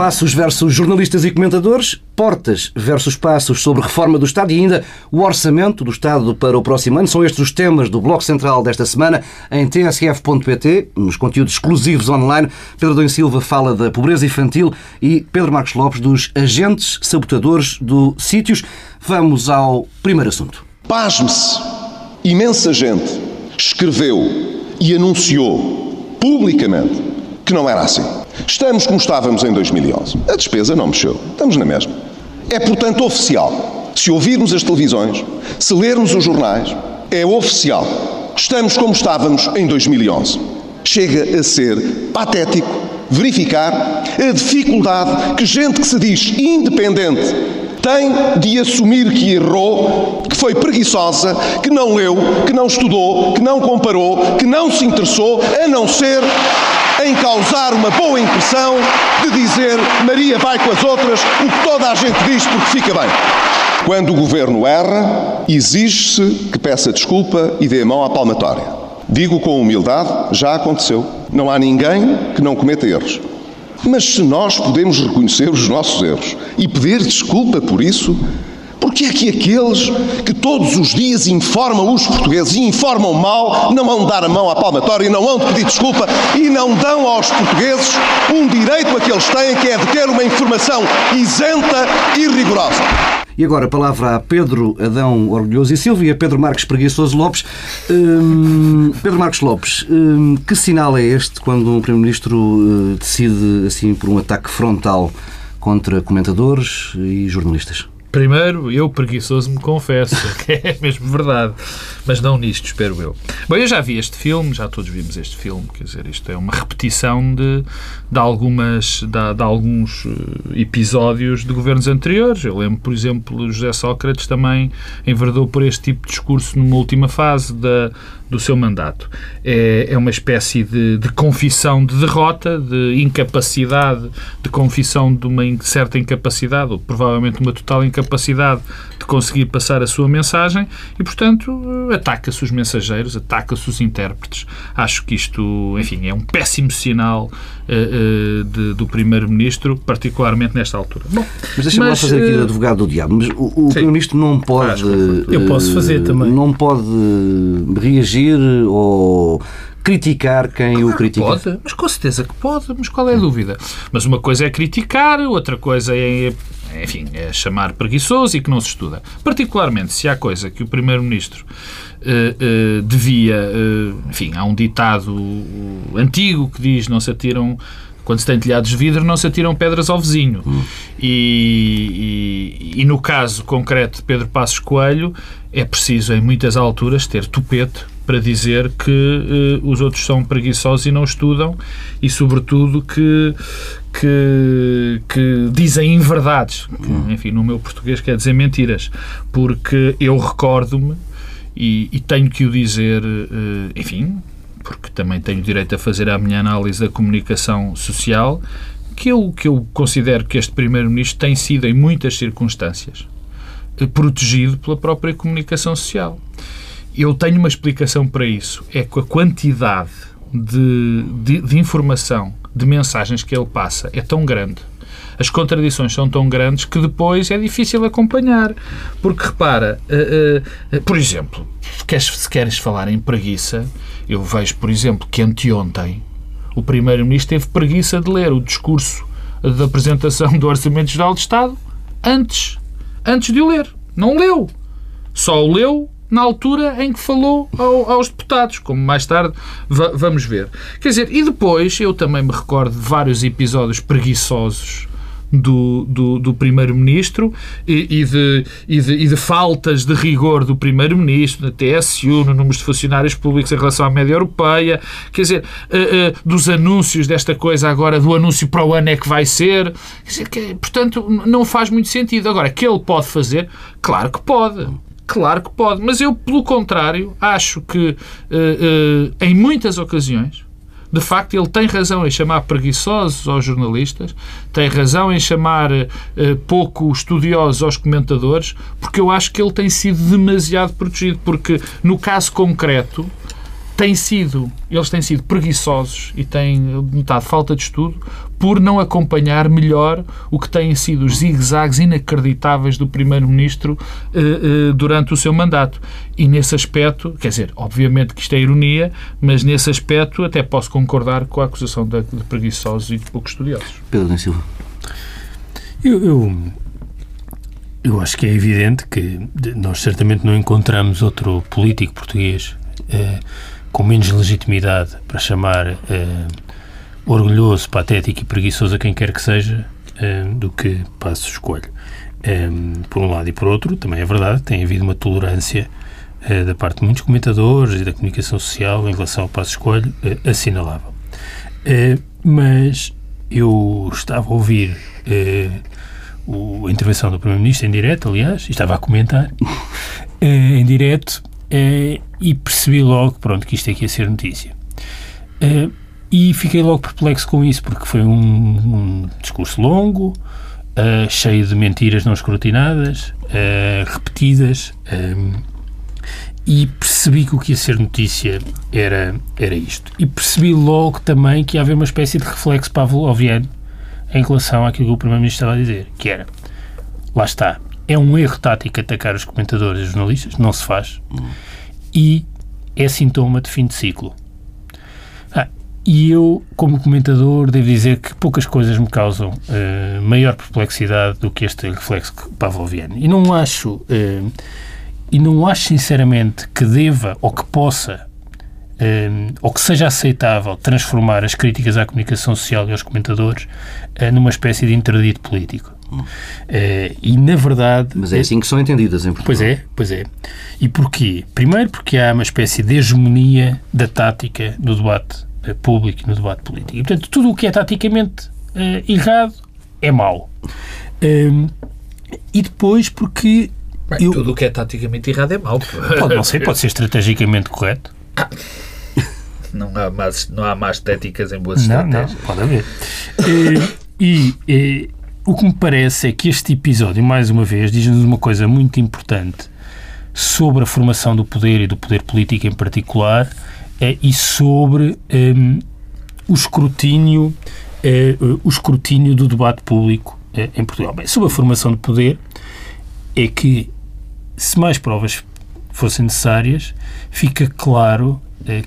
Passos versus jornalistas e comentadores, portas versus passos sobre reforma do Estado e ainda o orçamento do Estado para o próximo ano. São estes os temas do Bloco Central desta semana em tsf.pt, nos conteúdos exclusivos online. Pedro Dom Silva fala da pobreza infantil e Pedro Marcos Lopes dos agentes sabotadores do Sítios. Vamos ao primeiro assunto. Pasme-se! Imensa gente escreveu e anunciou publicamente que não era assim. Estamos como estávamos em 2011. A despesa não mexeu. Estamos na mesma. É, portanto, oficial. Se ouvirmos as televisões, se lermos os jornais, é oficial. Estamos como estávamos em 2011. Chega a ser patético verificar a dificuldade que gente que se diz independente tem de assumir que errou, que foi preguiçosa, que não leu, que não estudou, que não comparou, que não se interessou, a não ser em causar uma boa impressão de dizer Maria vai com as outras o que toda a gente diz porque fica bem. Quando o governo erra, exige-se que peça desculpa e dê a mão à palmatória. Digo com humildade, já aconteceu. Não há ninguém que não cometa erros. Mas se nós podemos reconhecer os nossos erros e pedir desculpa por isso, porque é que aqueles que todos os dias informam os portugueses e informam mal não vão dar a mão à palmatória e não vão pedir desculpa e não dão aos portugueses um direito a que eles têm, que é de ter uma informação isenta e rigorosa? E agora a palavra a Pedro Adão Orgulhoso e Silvia, Pedro Marques Preguiçoso Lopes. Hum, Pedro Marcos Lopes, hum, que sinal é este quando um Primeiro-Ministro uh, decide assim por um ataque frontal contra comentadores e jornalistas? Primeiro, eu preguiçoso me confesso, que é mesmo verdade, mas não nisto, espero eu. Bom, eu já vi este filme, já todos vimos este filme, quer dizer, isto é uma repetição de, de, algumas, de, de alguns eh, episódios de governos anteriores. Eu lembro, por exemplo, José Sócrates também enverdou por este tipo de discurso numa última fase da, do seu mandato. É, é uma espécie de, de, confissão de derrota, de incapacidade, de confissão de uma certa incapacidade, ou provavelmente uma total incapacidade de conseguir passar a sua mensagem e, portanto, ataca-se os mensageiros, ataca-se os intérpretes. Acho que isto, enfim, é um péssimo sinal uh, uh, de, do Primeiro-Ministro, particularmente nesta altura. Bom, mas deixa-me lá fazer aqui uh, advogado do diabo. Mas o, o Primeiro-Ministro não pode. Eu posso fazer também. Não pode reagir ou criticar quem claro o critica? Pode, mas com certeza que pode, mas qual é a dúvida? Mas uma coisa é criticar, outra coisa é, enfim, é chamar preguiçoso e que não se estuda. Particularmente se há coisa que o Primeiro-Ministro uh, uh, devia, uh, enfim, há um ditado antigo que diz não se atiram quando se tem telhados de vidro, não se atiram pedras ao vizinho. Hum. E, e, e, no caso concreto de Pedro Passos Coelho, é preciso, em muitas alturas, ter tupete para dizer que os outros são preguiçosos e não estudam e, sobretudo, que, que, que dizem inverdades. Que, enfim, no meu português quer dizer mentiras. Porque eu recordo-me e, e, tenho que o dizer, uh, enfim, porque também tenho direito a fazer a minha análise da comunicação social, que eu, que eu considero que este Primeiro-Ministro tem sido, em muitas circunstâncias, eh, protegido pela própria comunicação social. Eu tenho uma explicação para isso. É que a quantidade de, de, de informação, de mensagens que ele passa é tão grande as contradições são tão grandes que depois é difícil acompanhar. Porque repara, uh, uh, por exemplo, se queres falar em preguiça, eu vejo, por exemplo, que anteontem o Primeiro-Ministro teve preguiça de ler o discurso da apresentação do Orçamento Geral de Estado antes, antes de o ler. Não leu. Só o leu na altura em que falou ao, aos deputados, como mais tarde vamos ver. Quer dizer, e depois eu também me recordo de vários episódios preguiçosos do, do, do Primeiro-Ministro e, e, de, e, de, e de faltas de rigor do Primeiro-Ministro, na TSU, no número de funcionários públicos em relação à média europeia, quer dizer, uh, uh, dos anúncios desta coisa agora, do anúncio para o ano é que vai ser, quer dizer, que, portanto, não faz muito sentido. Agora, que ele pode fazer? Claro que pode. Claro que pode, mas eu, pelo contrário, acho que uh, em muitas ocasiões de facto, ele tem razão em chamar preguiçosos aos jornalistas, tem razão em chamar uh, pouco estudiosos aos comentadores, porque eu acho que ele tem sido demasiado protegido. Porque, no caso concreto, têm sido, eles têm sido preguiçosos e têm notado falta de estudo por não acompanhar melhor o que têm sido os zigue-zagues inacreditáveis do Primeiro-Ministro eh, eh, durante o seu mandato. E nesse aspecto, quer dizer, obviamente que isto é ironia, mas nesse aspecto até posso concordar com a acusação de, de preguiçosos e de pouco estudiosos. Pedro Silva. Eu, eu, eu, acho que é evidente que nós certamente não encontramos outro político português eh, com menos legitimidade para chamar eh, orgulhoso, patético e preguiçoso a quem quer que seja eh, do que Passos Escolho. Eh, por um lado e por outro, também é verdade, tem havido uma tolerância da parte de muitos comentadores e da comunicação social em relação ao Passos Escolho assinalável. Mas eu estava a ouvir a intervenção do Primeiro-Ministro em direto, aliás, e estava a comentar em direto Uh, e percebi logo pronto, que isto aqui ia ser notícia. Uh, e fiquei logo perplexo com isso, porque foi um, um discurso longo, uh, cheio de mentiras não escrutinadas, repetidas, e percebi que o que ia ser notícia era, era isto. E percebi logo também que ia haver uma espécie de reflexo pavloviano em relação àquilo que o Primeiro-Ministro estava a dizer, que era, lá está, é um erro tático atacar os comentadores e os jornalistas, não se faz, e é sintoma de fim de ciclo. Ah, e eu, como comentador, devo dizer que poucas coisas me causam uh, maior perplexidade do que este reflexo pavloviano. E não acho, uh, e não acho sinceramente que deva ou que possa uh, ou que seja aceitável transformar as críticas à comunicação social e aos comentadores numa espécie de interdito político. Uh, e, na verdade... Mas é assim que são entendidas em Portugal. Pois é, pois é. E porquê? Primeiro porque há uma espécie de hegemonia da tática no debate uh, público e no debate político. E, portanto, tudo o que é taticamente uh, errado é mau. Ehm, e depois porque... Bem, eu... Tudo o que é taticamente errado é mau. Pode não ser, pode ser estrategicamente correto. Não há más, não há más táticas em boas não, estratégias. Não, pode haver. e, e o que me parece é que este episódio, mais uma vez, diz-nos uma coisa muito importante sobre a formação do poder e do poder político em particular é, e sobre um, o escrutínio é, o escrutínio do debate público é, em Portugal. Bem, sobre a formação do poder é que se mais provas fossem necessárias, fica claro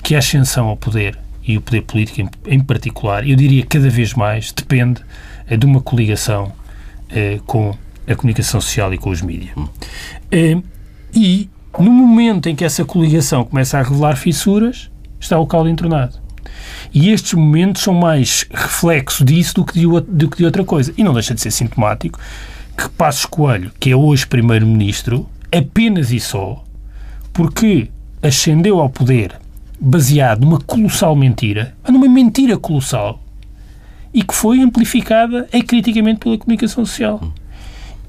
que a ascensão ao poder e o poder político em, em particular, eu diria cada vez mais, depende é de uma coligação eh, com a comunicação social e com os mídias. Eh, e, no momento em que essa coligação começa a revelar fissuras, está o caldo entornado. E estes momentos são mais reflexo disso do que de, do que de outra coisa. E não deixa de ser sintomático que Passos Coelho, que é hoje Primeiro-Ministro, apenas e só porque ascendeu ao poder baseado numa colossal mentira, numa mentira colossal, e que foi amplificada criticamente pela comunicação social.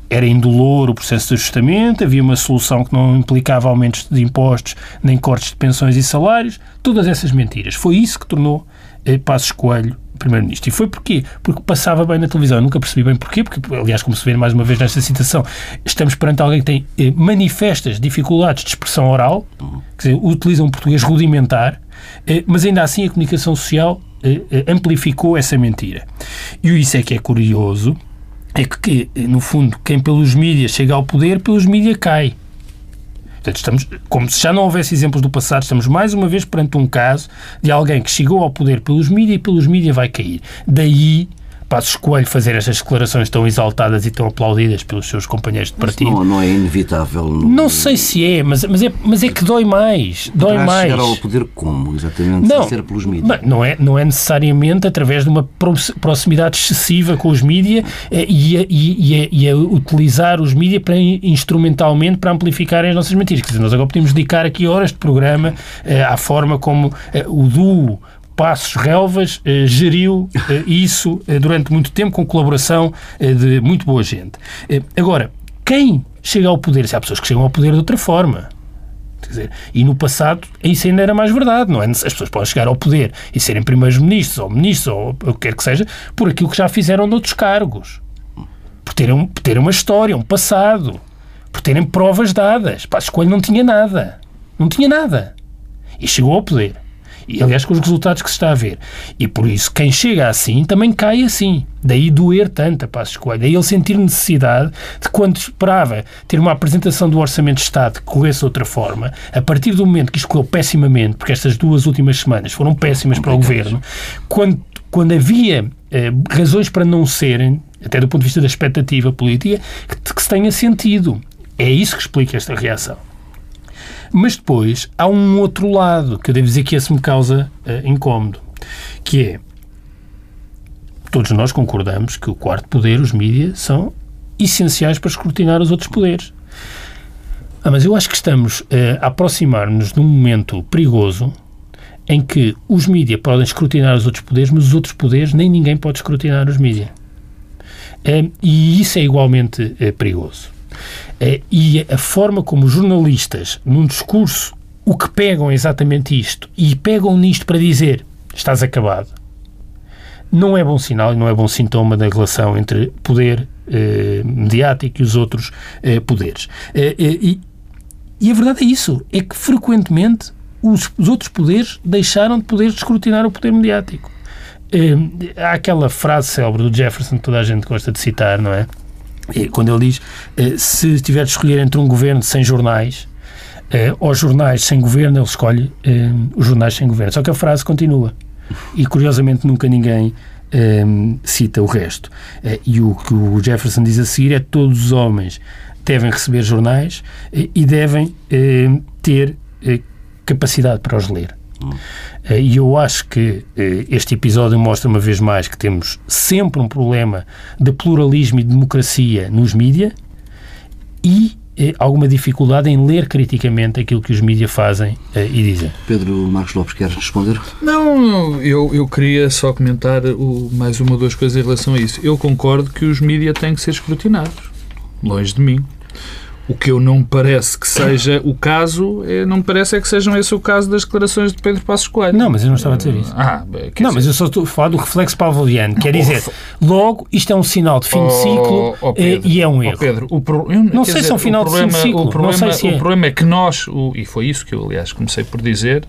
Era indolor o processo de ajustamento, havia uma solução que não implicava aumentos de impostos nem cortes de pensões e salários, todas essas mentiras. Foi isso que tornou eh, Passos Coelho Primeiro-Ministro. E foi porquê? Porque passava bem na televisão. Eu nunca percebi bem porquê, porque, aliás, como se vê mais uma vez nesta citação, estamos perante alguém que tem eh, manifestas dificuldades de expressão oral, quer dizer, utiliza um português rudimentar, eh, mas ainda assim a comunicação social eh, eh, amplificou essa mentira. E isso é que é curioso, é que, no fundo, quem pelos mídias chega ao poder, pelos mídias cai. Portanto, estamos, como se já não houvesse exemplos do passado, estamos mais uma vez perante um caso de alguém que chegou ao poder pelos mídias e pelos mídias vai cair. Daí Passos Coelho fazer estas declarações tão exaltadas e tão aplaudidas pelos seus companheiros de partido. Não, não, é inevitável. No... Não sei se é, mas, mas, é, mas é que dói mais. Dói mais. chegar ao poder como, exatamente? Não, ser pelos mídias? Não é, não é necessariamente através de uma proximidade excessiva com os mídias eh, e, a, e, a, e a utilizar os mídias para, instrumentalmente para amplificar as nossas mentiras. Quer dizer, nós agora podemos dedicar aqui horas de programa eh, à forma como eh, o duo Passos Relvas eh, geriu eh, isso eh, durante muito tempo com colaboração de muito boa gente. Agora, quem chega ao poder? Se há pessoas que chegam ao poder de outra forma. Dizer, e no passado isso ainda era mais verdade, não é? As pessoas podem chegar ao poder e serem primeiros ministros ou ministros ou o que quer que seja por aquilo que já fizeram noutros cargos. Por terem, por terem uma história, um passado. Por terem provas dadas. Passos Coelho não tinha nada. Não tinha nada. E chegou ao poder E, aliás, com os resultados que se está a ver. E por isso, quem chega assim também cai assim. Daí doer tanto a Passos Coelho. Daí ele sentir necessidade de, quando esperava ter uma apresentação do Orçamento de Estado que corresse de outra forma, a partir do momento que escolheu pessimamente, porque estas duas últimas semanas foram péssimas para o Governo, quando, quando havia eh, razões para não serem, até do ponto de vista da expectativa política, que, que se tenha sentido. É isso que explica esta reação. Mas depois há um outro lado que eu devo dizer que esse me causa uh, incómodo, que é todos nós concordamos que o quarto poder, os mídias, são essenciais para escrutinar os outros poderes. Ah, mas eu acho que estamos uh, a aproximar-nos de um momento perigoso em que os mídias podem escrutinar os outros poderes, mas os outros poderes nem ninguém pode escrutinar os mídias. Uh, e isso é igualmente uh, perigoso. Eh, e a forma como os jornalistas, num discurso, o que pegam é exatamente isto e pegam nisto para dizer estás acabado, não é bom sinal e não é bom sintoma da relação entre poder eh, mediático e os outros eh, poderes. Eh, eh e, e, a verdade é isso, é que frequentemente os, os outros poderes deixaram de poder escrutinar o poder mediático. Eh, há aquela frase célebre do Jefferson que toda a gente gosta de citar, não é? Quando ele diz eh, se tiver de escolher entre um governo sem jornais eh, ou jornais sem governo, ele escolhe os jornais sem governo. Só que a frase continua. E curiosamente nunca ninguém cita o resto. e o que o Jefferson diz a seguir é todos os homens devem receber jornais e devem ter capacidade para os ler. Eh, e eu acho que eh, este episódio mostra uma vez mais que temos sempre um problema de pluralismo e democracia nos mídias e eh, alguma dificuldade em ler criticamente aquilo que os mídias fazem e dizem. Pedro Marcos Lopes, quer responder? Não, eu, eu queria só comentar o, mais uma ou duas coisas em relação a isso. Eu concordo que os mídias têm que ser escrutinados, longe de mim. O que eu não me parece que seja o caso, é, não me parece é que sejam esse o caso das declarações de Pedro Passos Coelho. Não, mas eu não estava a dizer isso. Ah, não, dizer... mas eu só estou a falar do reflexo pavloviano. Quer dizer, logo, isto é um sinal de fim de oh, ciclo oh, Pedro, e é um erro. Oh, Pedro, o pro... eu, não sei dizer, se é um final problema, de fim de ciclo. O problema, se é. o problema é que nós, o... e foi isso que eu, aliás, comecei por dizer,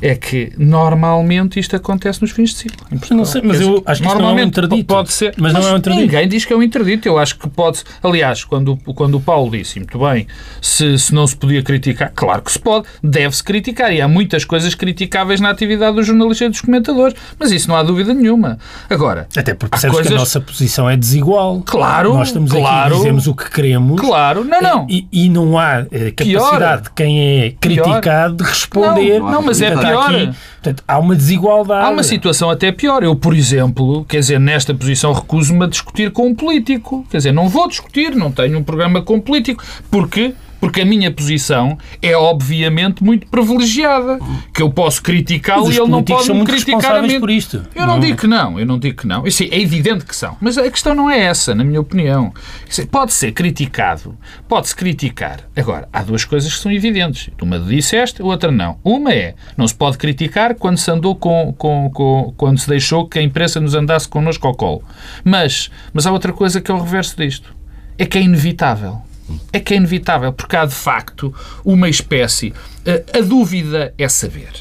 é que normalmente isto acontece nos fins de ciclo. Não sei, mas eu acho que normalmente não é um interdito. Pode ser, mas, mas, não é um interdito. Ninguém diz que é um interdito. Eu acho que pode. Aliás, quando, quando o Paulo disse, muito bem, se, se não se podia criticar, claro que se pode, deve-se criticar. E há muitas coisas criticáveis na atividade dos jornalistas e dos comentadores, mas isso não há dúvida nenhuma. Agora. Até porque percebes coisas... que a nossa posição é desigual. Claro. Nós estamos claro, aqui dizemos o que queremos. Claro, não, não. E, e não há eh, capacidade pior, de quem é criticado pior. de responder. Não, não mas é pior. Aqui, portanto, há uma desigualdade. Há uma situação até pior. Eu, por exemplo, quer dizer, nesta posição recuso-me a discutir com um político. Quer dizer, não vou discutir, não tenho um programa com um político, porque porque a minha posição é obviamente muito privilegiada, que eu posso criticá-lo e ele não pode me criticar a mim. por isto. Eu não, não, digo que não, eu não digo que não. Isso é evidente que são, mas a questão não é essa, na minha opinião. Pode ser criticado, pode-se criticar. Agora, há duas coisas que são evidentes. Uma disseste, a outra não. Uma é, não se pode criticar quando se andou com, com, com quando se deixou que a imprensa nos andasse connosco ao colo. Mas, mas há outra coisa que é o reverso disto. É que é inevitável é que é inevitável, porque há de facto uma espécie. A, a dúvida é saber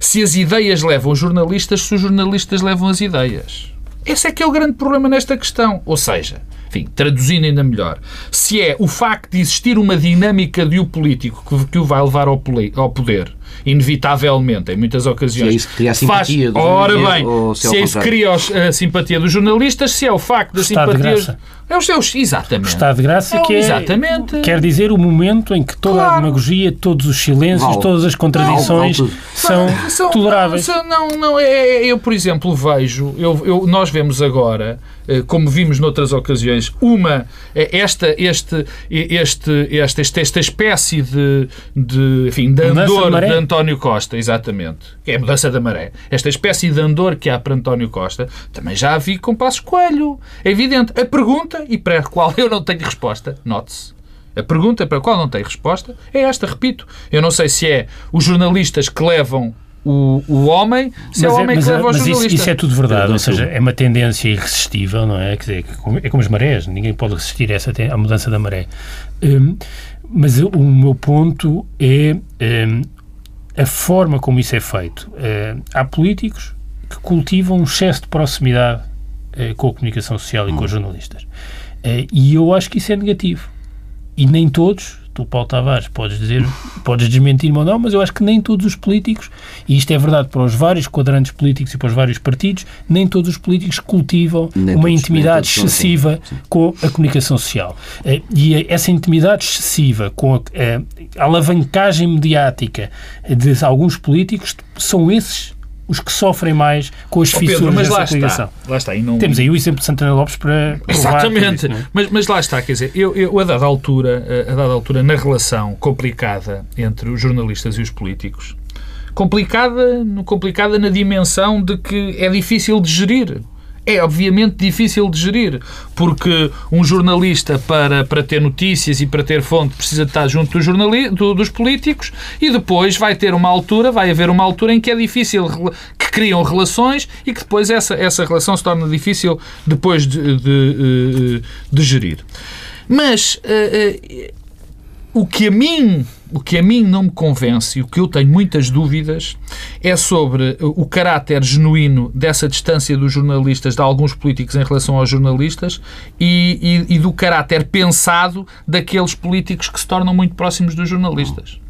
se as ideias levam os jornalistas, se os jornalistas levam as ideias. Esse é que é o grande problema nesta questão. Ou seja, enfim, traduzindo ainda melhor, se é o facto de existir uma dinâmica de o político que, o vai levar ao poder inevitavelmente, em muitas ocasiões. Se é isso que cria a simpatia faz... Ora bem, se, se é isso que cria a simpatia dos jornalistas, se é o facto da simpatia. É os seus, exatamente. O estado de graça é, que é, exatamente. quer dizer o momento em que toda claro. a demagogia, todos os silêncios, todas as contradições são, são, toleráveis. São, não, não, é, é, eu, por exemplo, vejo, eu, eu, nós vemos agora, eh, como vimos noutras ocasiões, uma, eh, esta, este, este, este, esta, esta espécie de, de, enfim, de andor de António Costa, exatamente, é a mudança da maré. Esta espécie de andor que há para António Costa, também já a vi com Passos Coelho. É evidente. A pergunta e para a qual eu não tenho resposta, note-se. A pergunta para a qual não tenho resposta é esta, repito. Eu não sei se é os jornalistas que levam o, o homem, se é mas é o homem é, que leva o jornalista. Isso, isso, é tudo verdade, ou seja, é uma tendência irresistível, não é? Quer dizer, é como as marés, ninguém pode resistir a, essa, a mudança da maré. Hum, mas o meu ponto é hum, a forma como isso é feito. Uh, há políticos que cultivam um excesso de proximidade uh, com a comunicação social e com os jornalistas. Uh, e eu acho que isso é negativo. E nem todos, tu, Paulo Tavares, podes dizer, podes desmentir-me ou não, mas eu acho que nem todos os políticos, e isto é verdade para os vários quadrantes políticos e para os vários partidos, nem todos os políticos cultivam nem uma todos, intimidade excessiva sim. com a comunicação social. E essa intimidade excessiva com a, a alavancagem mediática de alguns políticos são esses os que sofrem mais com as oh, fissuras mas lá está, lá está. Não... Temos aí o exemplo de Santana Lopes para Exatamente. Isso, é? mas, mas lá está, quer dizer, eu, eu, a, dada altura, a dada altura, na relação complicada entre os jornalistas e os políticos, complicada, complicada na dimensão de que é difícil de gerir é obviamente difícil de gerir, porque um jornalista, para, para ter notícias e para ter fonte, precisa estar junto dos, do, dos políticos e depois vai ter uma altura, vai haver uma altura em que é difícil, que criam relações e que depois essa, essa relação se torna difícil depois de, de, de, de gerir. Mas uh, uh, o que a mim o que a mim não me convence e o que eu tenho muitas dúvidas é sobre o caráter genuíno dessa distância dos jornalistas, de alguns políticos em relação aos jornalistas e, e, e do caráter pensado daqueles políticos que se tornam muito próximos dos jornalistas.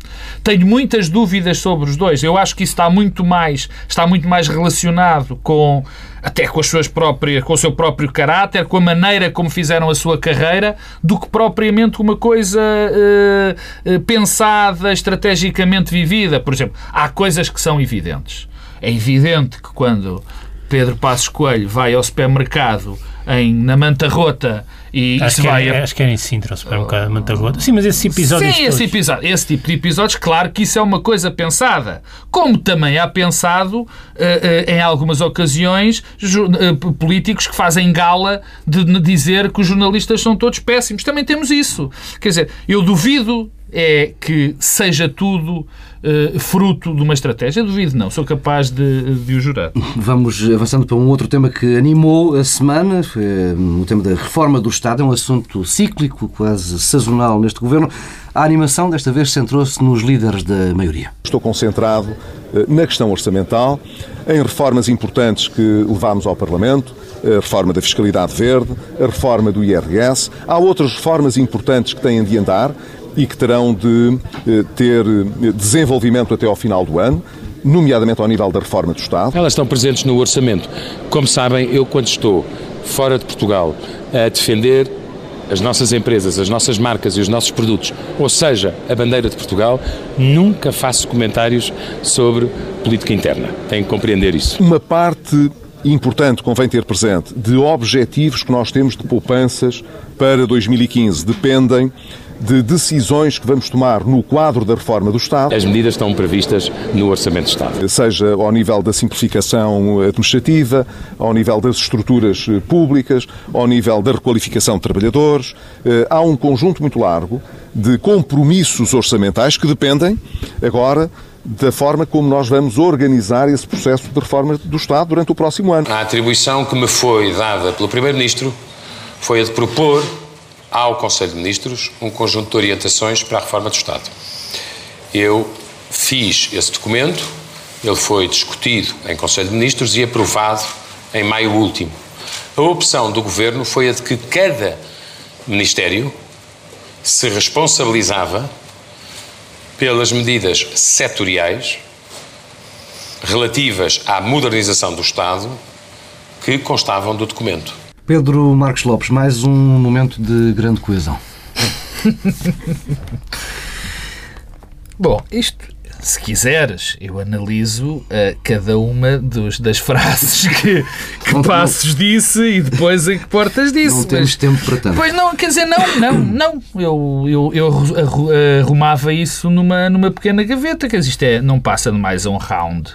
Tenho muitas dúvidas sobre os dois. Eu acho que isso está muito mais, está muito mais relacionado com até com as suas próprias, com o seu próprio caráter, com a maneira como fizeram a sua carreira, do que propriamente uma coisa uh, pensada, estrategicamente vivida. Por exemplo, há coisas que são evidentes. É evidente que quando Pedro Passos Coelho vai ao supermercado em, na Manta Rota e acho, que vai é, a... acho que era em Sintra, o supermercado Manta Rota. Sim, mas esse episódio. Sim, esse, episódio, esse tipo de episódios, claro que isso é uma coisa pensada. Como também há pensado, uh, uh, em algumas ocasiões, uh, políticos que fazem gala de, de dizer que os jornalistas são todos péssimos. Também temos isso. Quer dizer, eu duvido é que seja tudo uh, fruto de uma estratégia? Duvido não, sou capaz de, de o jurar. Vamos avançando para um outro tema que animou a semana, hum, o tema da reforma do Estado, é um assunto cíclico, quase sazonal neste governo. A animação desta vez centrou-se nos líderes da maioria. Estou concentrado eh, na questão orçamental, em reformas importantes que levámos ao Parlamento, a reforma da fiscalidade verde, a reforma do IRS. Há outras reformas importantes que têm de andar e que terão de eh, ter eh, desenvolvimento até ao final do ano nomeadamente ao nível da reforma do Estado. Elas estão presentes no orçamento. Como sabem, eu quando estou fora de Portugal a defender as nossas empresas, as nossas marcas e os nossos produtos, ou seja, a bandeira de Portugal, nunca faço comentários sobre política interna. Tem que compreender isso. Uma parte importante, convém ter presente, de objetivos que nós temos de poupanças para 2015 dependem de decisões que vamos tomar no quadro da reforma do Estado. As medidas estão previstas no Orçamento de Estado. Seja ao nível da simplificação administrativa, ao nível das estruturas eh, públicas, ao nível da requalificação de trabalhadores. Eh, há um conjunto muito largo de compromissos orçamentais que dependem agora da forma como nós vamos organizar esse processo de reforma do Estado durante o próximo ano. A atribuição que me foi dada pelo Primeiro-Ministro foi a de propor ao Conselho de Ministros um conjunto de orientações para a reforma do Estado. Eu fiz esse documento, ele foi discutido em Conselho de Ministros e aprovado em maio último. A opção do Governo foi a de que cada Ministério se responsabilizava pelas medidas setoriais relativas à modernização do Estado que constavam do documento. Pedro Marcos Lopes, mais um momento de grande coesão. Bom, isto, se quiseres, eu analiso uh, cada uma dos, das frases que, que Passos disse e depois a que Portas disse. Não temos mas, tempo para tanto. Pois não, quer dizer, não, não, não. Eu, eu, eu arrumava isso numa, numa pequena gaveta, quer dizer, isto é, não passa de mais um round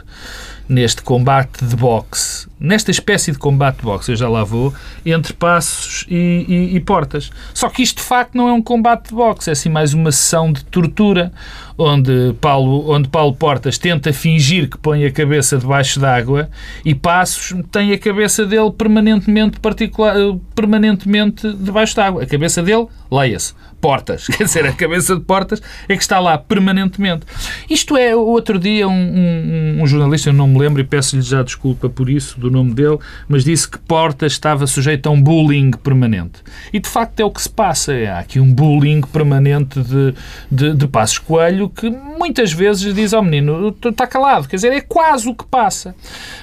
neste combate de boxe, nesta espécie de combate de boxe, eu já lá vou, entre passos e, e, e, portas. Só que isto de facto não é um combate de boxe, é assim mais uma sessão de tortura onde Paulo, onde Paulo Portas tenta fingir que põe a cabeça debaixo d'água e Passos tem a cabeça dele permanentemente, particular, permanentemente debaixo d'água. A cabeça dele, leia-se, Portas. Quer dizer, a cabeça de Portas é que está lá permanentemente. Isto é, outro dia, um, um, um jornalista, eu não me lembro e peço-lhe já desculpa por isso, do nome dele, mas disse que Portas estava sujeito a um bullying permanente. E de facto é o que se passa. Há aqui um bullying permanente de, de, de Passos Coelho que muitas vezes diz ao menino: está calado. Quer dizer, é quase o que passa.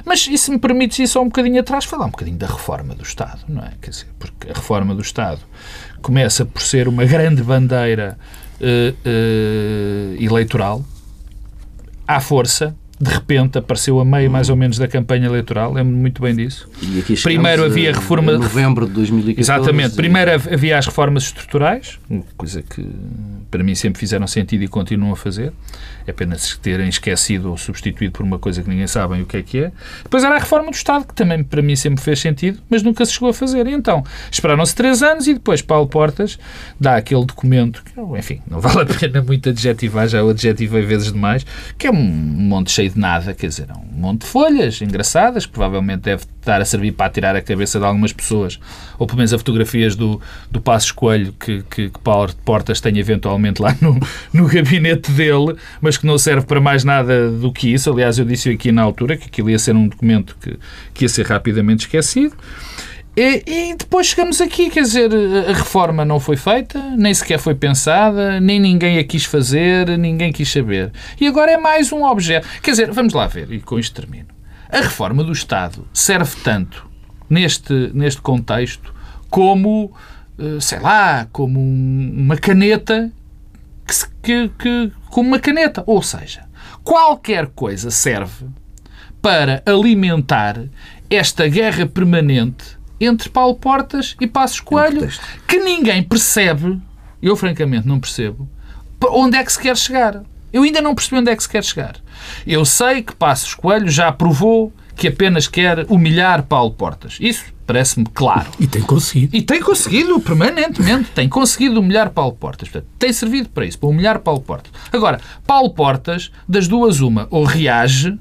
Mas, e se me permites ir só um bocadinho atrás, falar um bocadinho da reforma do Estado, não é? Quer dizer, porque a reforma do Estado começa por ser uma grande bandeira uh, uh, eleitoral, à força, de repente apareceu a meio mais ou menos da campanha eleitoral, lembro-me muito bem disso. Primeiro havia a reforma. Em novembro de 2014. Exatamente. Primeiro havia as reformas estruturais, coisa que para mim sempre fizeram sentido e continuam a fazer. É apenas terem esquecido ou substituído por uma coisa que ninguém sabe o que é que é. Depois era a reforma do Estado, que também para mim sempre fez sentido, mas nunca se chegou a fazer. E então, esperaram-se três anos e depois Paulo Portas dá aquele documento, que, enfim, não vale a pena muito adjetivar, já o adjetivei vezes demais, que é um monte cheio de nada, quer dizer, é um monte de folhas engraçadas, provavelmente deve estar a servir para tirar a cabeça de algumas pessoas, ou pelo menos a fotografias do, do Passo Coelho que, que, que Paulo Portas tem eventualmente lá no, no gabinete dele, mas que não serve para mais nada do que isso. Aliás, eu disse aqui na altura que aquilo ia ser um documento que, que ia ser rapidamente esquecido. E, e, depois chegamos aqui, quer dizer, a reforma não foi feita, nem sequer foi pensada, nem ninguém a quis fazer, ninguém quis saber. E agora é mais um objeto. Quer dizer, vamos lá ver, e com isto termino. A reforma do Estado serve tanto neste, neste contexto como, eh, sei lá, como uma caneta que, que, como uma caneta. Ou seja, qualquer coisa serve para alimentar esta guerra permanente entre Paulo Portas e Passos Coelho, que ninguém percebe, eu francamente não percebo, onde é que se quer chegar. Eu ainda não percebi onde é que se quer chegar. Eu sei que Passos Coelho já provou que apenas quer humilhar Paulo Portas. Isso parece-me claro. E tem conseguido. E tem conseguido permanentemente. Tem conseguido humilhar Paulo Portas. Portanto, tem servido para isso, para humilhar Paulo Portas. Agora, Paulo Portas, das duas, uma, ou reage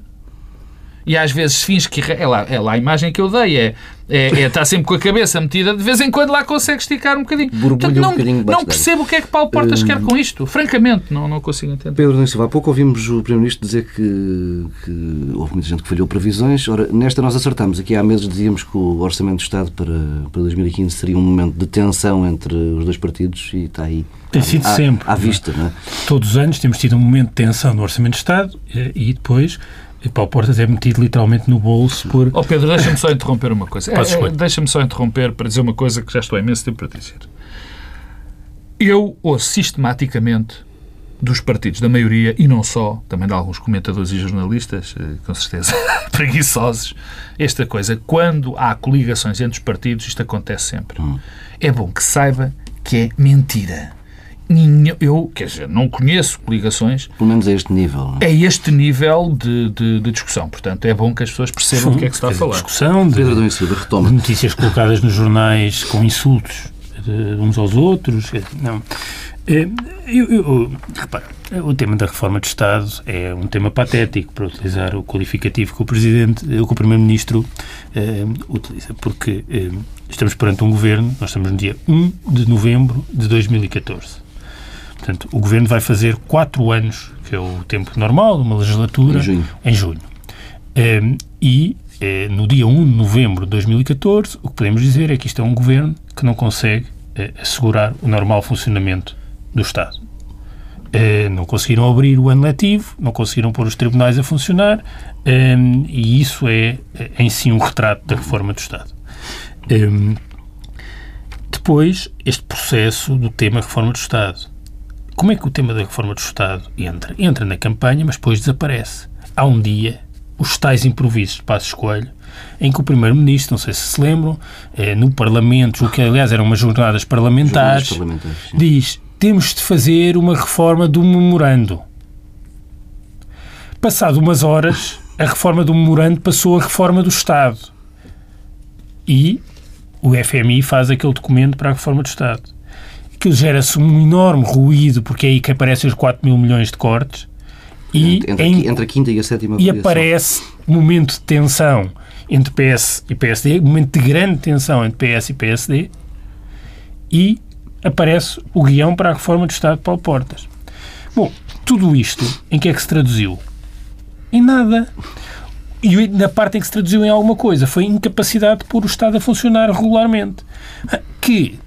e às vezes finge que. É lá, é lá a imagem que eu dei, é, é, é está sempre com a cabeça metida, de vez em quando lá consegue esticar um bocadinho. Portanto, não, um bocadinho não percebo o que é que Paulo Portas hum, quer com isto. Francamente, não, não consigo entender. Pedro Silva, há pouco ouvimos o Primeiro-Ministro dizer que, que, houve muita gente que falhou previsões. Ora, nesta nós acertamos. Aqui há meses dizíamos que o Orçamento do Estado para, para 2015 seria um momento de tensão entre os dois partidos e está aí. Tem sido à, sempre. À vista, não é? Todos os anos temos tido um momento de tensão no Orçamento do Estado eh, e depois e Paulo Portas é metido literalmente no bolso por. Oh Pedro, deixa-me só interromper uma coisa. É, é, deixa-me só interromper para dizer uma coisa que já estou há imenso tempo para dizer. Eu ouço sistematicamente dos partidos da maioria, e não só, também de alguns comentadores e jornalistas, eh, com certeza preguiçosos, esta coisa. Quando há coligações entre os partidos, isto acontece sempre. Hum. É bom que saiba que é mentira eu, quer dizer, não conheço coligações. Pelo menos a este nível. É este nível de, de, de, discussão. Portanto, é bom que as pessoas percebam do que é que se está a falar. Discussão de, de notícias colocadas nos jornais com insultos uns aos outros. Não. É, eu, eu, repara, o tema da reforma de Estado é um tema patético, para utilizar o qualificativo que o Presidente, que o Primeiro-Ministro eh, utiliza, porque eh, estamos perante um governo, nós estamos no dia 1 de novembro de 2014 Portanto, o Governo vai fazer quatro anos, que é o tempo normal de uma legislatura, em junho. Em junho. Um, ehm, e eh, no dia 1 de novembro de 2014, o que podemos dizer é que isto é um Governo que não consegue eh, assegurar o normal funcionamento do Estado. Uh, não conseguiram abrir o ano letivo, não conseguiram pôr os tribunais a funcionar, ehm, e isso é, em si, um retrato da reforma do Estado. Ehm, depois, este processo do tema reforma do Estado como é que o tema da reforma do Estado entra? Entra na campanha, mas depois desaparece. Há um dia, os tais improvisos de Passos Coelho, em que o Primeiro-Ministro, não sei se se lembram, é, no Parlamento, o que aliás eram umas jornadas parlamentares, parlamentares diz temos de fazer uma reforma do memorando. Passado umas horas, a reforma do memorando passou a reforma do Estado. E o FMI faz aquele documento para a reforma do Estado. Que gera-se um enorme ruído, porque é aí que aparecem os 4 mil milhões de cortes. E entre, em, entre a quinta e a sétima E aparece um momento de tensão entre PS e PSD, momento de grande tensão entre PS e PSD, e aparece o guião para a reforma do Estado de Paulo Portas. Bom, tudo isto em que é que se traduziu? Em nada. E na parte em que se traduziu em alguma coisa foi incapacidade de pôr o Estado a funcionar regularmente. Que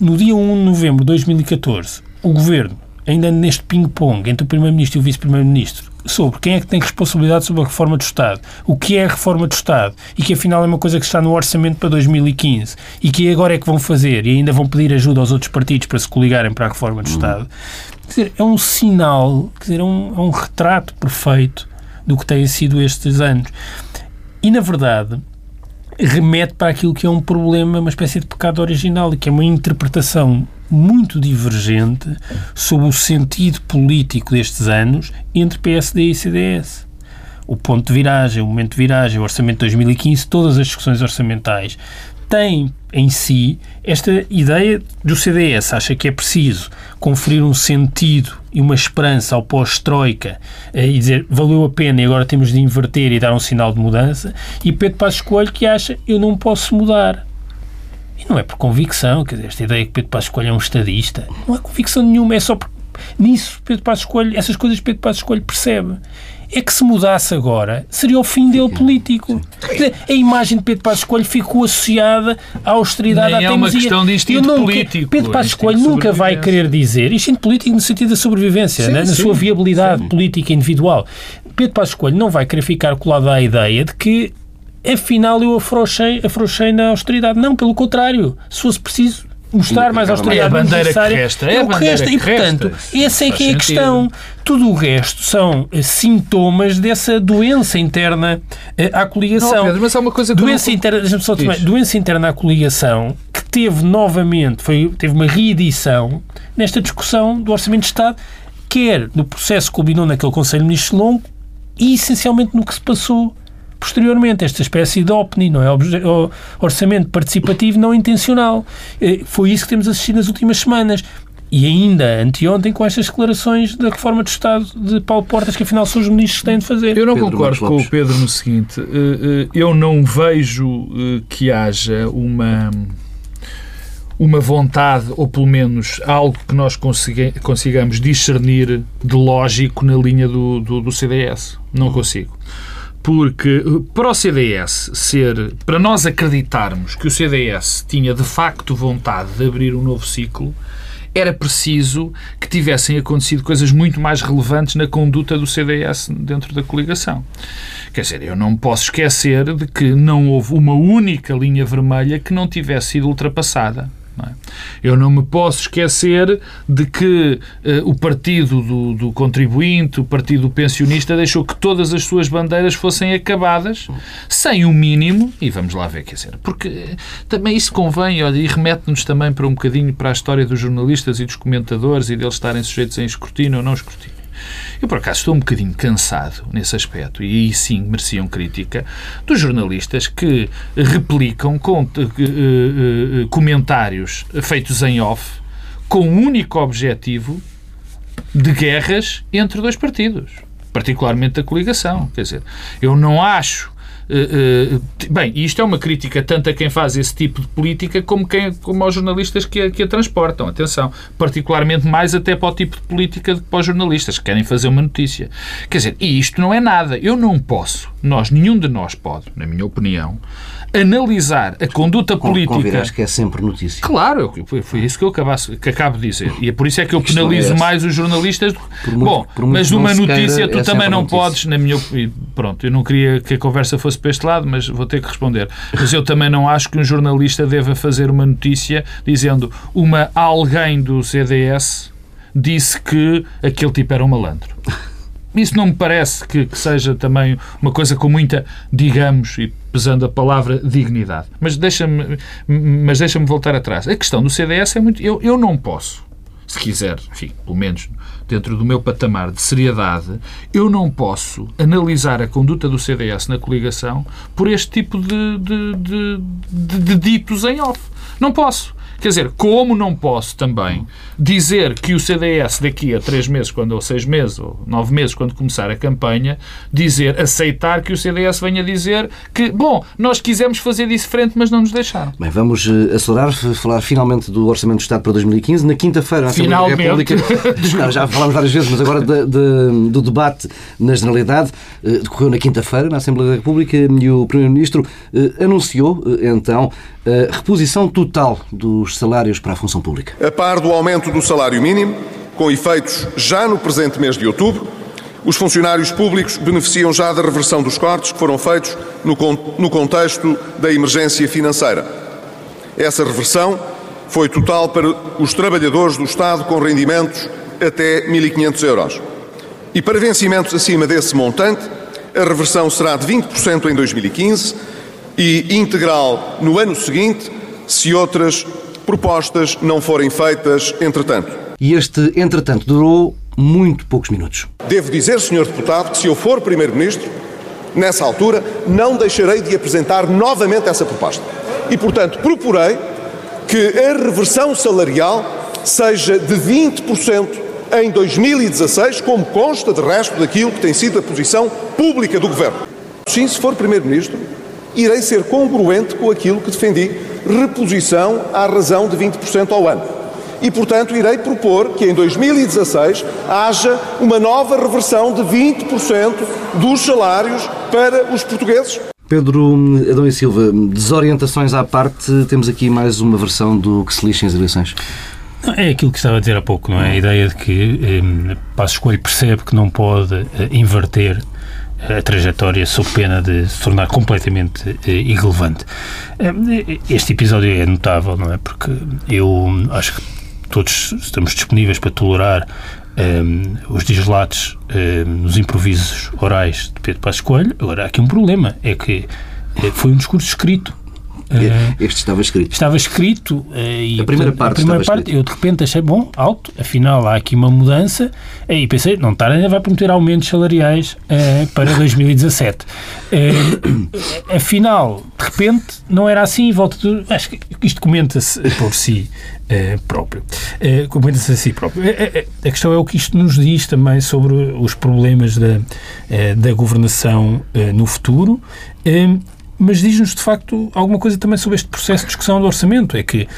no dia 1 de novembro de 2014 o Governo, ainda neste ping-pong entre o Primeiro-Ministro e o Vice-Primeiro-Ministro, sobre quem é que tem responsabilidade sobre a reforma do Estado, o que é a reforma do Estado e que afinal é uma coisa que está no orçamento para 2015 e que agora é que vão fazer e ainda vão pedir ajuda aos outros partidos para se coligarem para a reforma do Estado. Quer dizer, é um sinal, quer dizer, é um, é um retrato perfeito do que têm sido estes anos. E, na verdade, remete para aquilo que é um problema, uma espécie de pecado original, e que é uma interpretação muito divergente sobre o sentido político destes anos entre PSD e CDS. O ponto de viragem, o momento de viragem, o orçamento de 2015, todas as discussões orçamentais têm em si esta ideia do CDS. Acha que é preciso conferir um sentido e uma esperança ao pós-Troika eh, e dizer valeu a pena e agora temos de inverter e dar um sinal de mudança. E Pedro Passos Coelho que acha eu não posso mudar. E não é por convicção, quer dizer, esta ideia que Pedro Passos Coelho é um estadista, não é convicção nenhuma, é só por nisso Pedro Passos Coelho, essas coisas Pedro Passos Coelho percebe é que se mudasse agora, seria o fim dele político. A imagem de Pedro Passos Coelho ficou associada à austeridade, Nem à é uma questão de instinto nunca, político. Pedro Passos Coelho nunca vai querer dizer instinto político no sentido da sobrevivência, sim, né? na sim, sua viabilidade sim. política individual. Pedro Passos Coelho não vai querer ficar colado à ideia de que afinal eu afrouxei, afrouxei na austeridade. Não, pelo contrário. Se fosse preciso, mostrar mais austeridade é a bandeira necessária. Que resta, é, é o que resta. E, portanto, essa é que é a questão. Tudo o resto são eh, sintomas dessa doença interna eh, à coligação. Não, Pedro, mas há uma coisa que doença, não... interna, só tomar, doença interna à coligação que teve novamente, foi, teve uma reedição nesta discussão do Orçamento de Estado, quer no processo que culminou naquele Conselho de Ministros longo e essencialmente no que se passou posteriormente, esta espécie de OPNI, não é? Orçamento Participativo Não Intencional. Eh, foi isso que temos assistido nas últimas semanas. E ainda anteontem com estas declarações da reforma do Estado de Paulo Portas, que afinal são os ministros que têm de fazer. Eu não Pedro concordo com o Pedro no seguinte. Eh, eh, eu não vejo que haja uma uma vontade, ou pelo menos algo que nós consigamos discernir de lógico na linha do, do, do CDS. Não consigo porque uh, para o CDS ser, para nós acreditarmos que o CDS tinha de facto vontade de abrir um novo ciclo, era preciso que tivessem acontecido coisas muito mais relevantes na conduta do CDS dentro da coligação. Quer dizer, eu não posso esquecer de que não houve uma única linha vermelha que não tivesse sido ultrapassada. Não é? Eu não me posso esquecer de que uh, o partido do, do, contribuinte, o partido do pensionista, deixou que todas as suas bandeiras fossem acabadas sem o um mínimo, e vamos lá ver, quer dizer, porque também isso convém olha, e remete-nos também para um bocadinho para a história dos jornalistas e dos comentadores e deles estarem sujeitos a escrutínio ou não escrutínio. Eu, por acaso, estou um bocadinho cansado nesse aspecto, e aí sim mereciam crítica, dos jornalistas que replicam com, uh, uh, comentários feitos em off com o único objetivo de guerras entre dois partidos, particularmente da coligação. Quer dizer, eu não acho Uh, uh, bem, isto é uma crítica tanto a quem faz esse tipo de política como, quem, como aos jornalistas que a, que a transportam. Atenção, particularmente mais até para o tipo de política do que para os jornalistas que querem fazer uma notícia. Quer dizer, e isto não é nada. Eu não posso, nós, nenhum de nós pode, na minha opinião, analisar a conduta política. Convirás que é sempre notícia. Claro, foi, isso que eu acabasse, que acabo de dizer. E é por isso é que eu penalizo é mais os jornalistas. Muito, Bom, mas numa notícia tu é também não notícia. podes, na minha Pronto, eu não queria que a conversa fosse para este lado, mas vou ter que responder. Mas eu também não acho que um jornalista deva fazer uma notícia dizendo uma alguém do CDS disse que aquele tipo era um malandro. Isso não me parece que, que, seja também uma coisa com muita, digamos, e pesando a palavra dignidade. Mas deixa-me mas deixa voltar atrás. A questão do CDS é muito. Eu, eu não posso, se quiser, enfim, pelo menos dentro do meu patamar de seriedade, eu não posso analisar a conduta do CDS na coligação por este tipo de, de, de, de, ditos em off. Não posso. Quer dizer, como não posso também dizer que o CDS daqui a três meses, quando ou seis meses, ou nove meses, quando começar a campanha, dizer, aceitar que o CDS venha dizer que, bom, nós quisemos fazer diferente, mas não nos deixaram. Bem, vamos uh, acelerar, falar finalmente do Orçamento do Estado para 2015. Na quinta-feira, na Assembleia da República. já falámos várias vezes, mas agora de, de, do debate na Generalidade, uh, decorreu na quinta-feira, na Assembleia da República, e o Primeiro-Ministro uh, anunciou, então, a reposição total salários para a função pública. A par do aumento do salário mínimo, com efeitos já no presente mês de outubro, os funcionários públicos beneficiam já da reversão dos cortes que foram feitos no, no contexto da emergência financeira. Essa reversão foi total para os trabalhadores do Estado com rendimentos até 1.500 euros. E para vencimentos acima desse montante, a reversão será de 20% em 2015 e integral no ano seguinte, se outras propostas não forem feitas entretanto. E este entretanto durou muito poucos minutos. Devo dizer, Sr. Deputado, que se eu for Primeiro-Ministro, nessa altura, não deixarei de apresentar novamente essa proposta. E, portanto, procurei que a reversão salarial seja de 20% em 2016, como consta de resto daquilo que tem sido a posição pública do Governo. Sim, se for Primeiro-Ministro, irei ser congruente com aquilo que defendi, reposição à razão de 20% ao ano. E, portanto, irei propor que em 2016 haja uma nova reversão de 20% dos salários para os portugueses. Pedro Adão e Silva, desorientações à parte, temos aqui mais uma versão do que se lixa as eleições. É aquilo que estava a dizer há pouco, não é? A ideia de que eh, Passo Escolho percebe que não pode eh, inverter a trajetória sob pena de se tornar completamente eh, irrelevante. Eh, este episódio é notável, não é? Porque eu acho que todos estamos disponíveis para tolerar um, eh, os dislates um, nos improvisos orais de Pedro Passos Coelho. Agora, há aqui um problema, é que foi um discurso escrito este estava escrito. Estava escrito. Eh, e, a primeira parte, a primeira parte eu de repente achei, bom, alto, afinal há aqui uma mudança. E pensei, não, Tarana vai prometer aumentos salariais uh, para 2017. Uh, eh, afinal, de repente, não era assim. Volta acho que isto comenta-se por si próprio. comenta-se a si próprio. a questão é o que isto nos diz também sobre os problemas da, da governação no futuro mas diz-nos de facto alguma coisa também sobre este processo de discussão do orçamento. É que